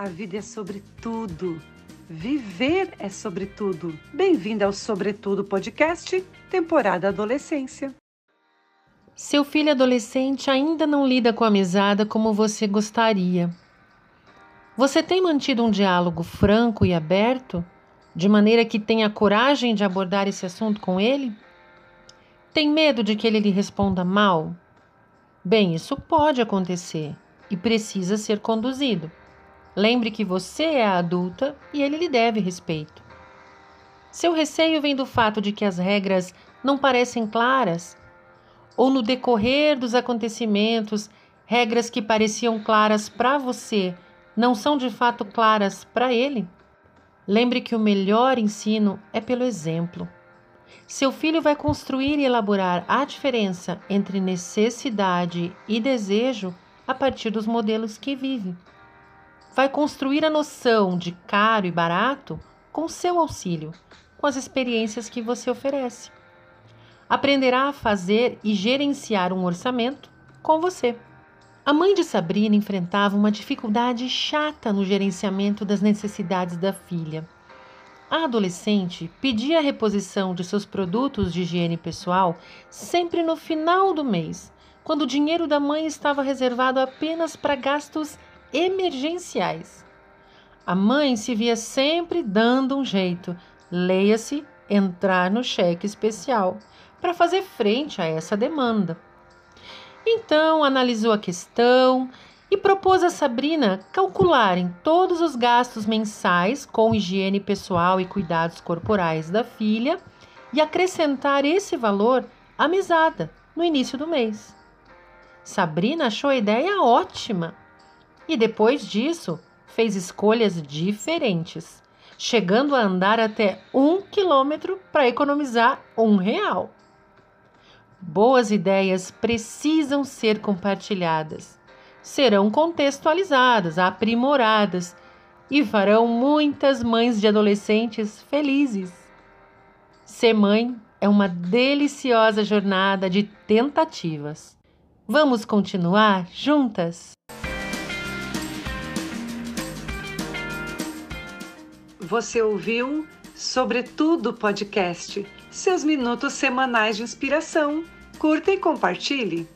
A vida é sobre tudo. Viver é sobre tudo. Bem-vinda ao Sobretudo Podcast, temporada Adolescência. Seu filho adolescente ainda não lida com a mesada como você gostaria. Você tem mantido um diálogo franco e aberto, de maneira que tenha coragem de abordar esse assunto com ele? Tem medo de que ele lhe responda mal? Bem, isso pode acontecer e precisa ser conduzido. Lembre que você é a adulta e ele lhe deve respeito. Seu receio vem do fato de que as regras não parecem claras, ou no decorrer dos acontecimentos, regras que pareciam claras para você não são de fato claras para ele? Lembre que o melhor ensino é pelo exemplo. Seu filho vai construir e elaborar a diferença entre necessidade e desejo a partir dos modelos que vive vai construir a noção de caro e barato com seu auxílio, com as experiências que você oferece. Aprenderá a fazer e gerenciar um orçamento com você. A mãe de Sabrina enfrentava uma dificuldade chata no gerenciamento das necessidades da filha. A adolescente pedia a reposição de seus produtos de higiene pessoal sempre no final do mês, quando o dinheiro da mãe estava reservado apenas para gastos emergenciais. A mãe se via sempre dando um jeito, leia-se entrar no cheque especial, para fazer frente a essa demanda. Então analisou a questão e propôs a Sabrina calcularem todos os gastos mensais com higiene pessoal e cuidados corporais da filha e acrescentar esse valor à mesada no início do mês. Sabrina achou a ideia ótima e depois disso fez escolhas diferentes, chegando a andar até um quilômetro para economizar um real. Boas ideias precisam ser compartilhadas, serão contextualizadas, aprimoradas e farão muitas mães de adolescentes felizes. Ser mãe é uma deliciosa jornada de tentativas. Vamos continuar juntas? Você ouviu Sobretudo Podcast, seus minutos semanais de inspiração. Curta e compartilhe.